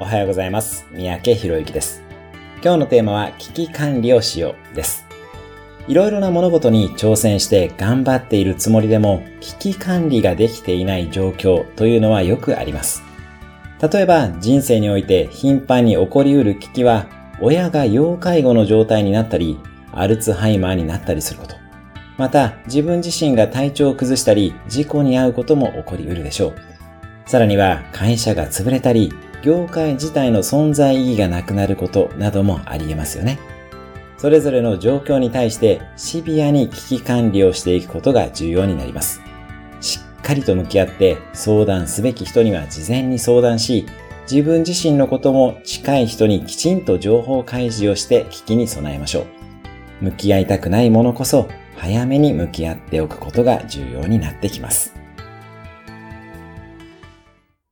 おはようございます。三宅博之です。今日のテーマは危機管理をしようです。いろいろな物事に挑戦して頑張っているつもりでも危機管理ができていない状況というのはよくあります。例えば人生において頻繁に起こりうる危機は親が要介護の状態になったりアルツハイマーになったりすること。また自分自身が体調を崩したり事故に遭うことも起こりうるでしょう。さらには会社が潰れたり業界自体の存在意義がなくなることなどもあり得ますよね。それぞれの状況に対してシビアに危機管理をしていくことが重要になります。しっかりと向き合って相談すべき人には事前に相談し、自分自身のことも近い人にきちんと情報開示をして危機に備えましょう。向き合いたくないものこそ早めに向き合っておくことが重要になってきます。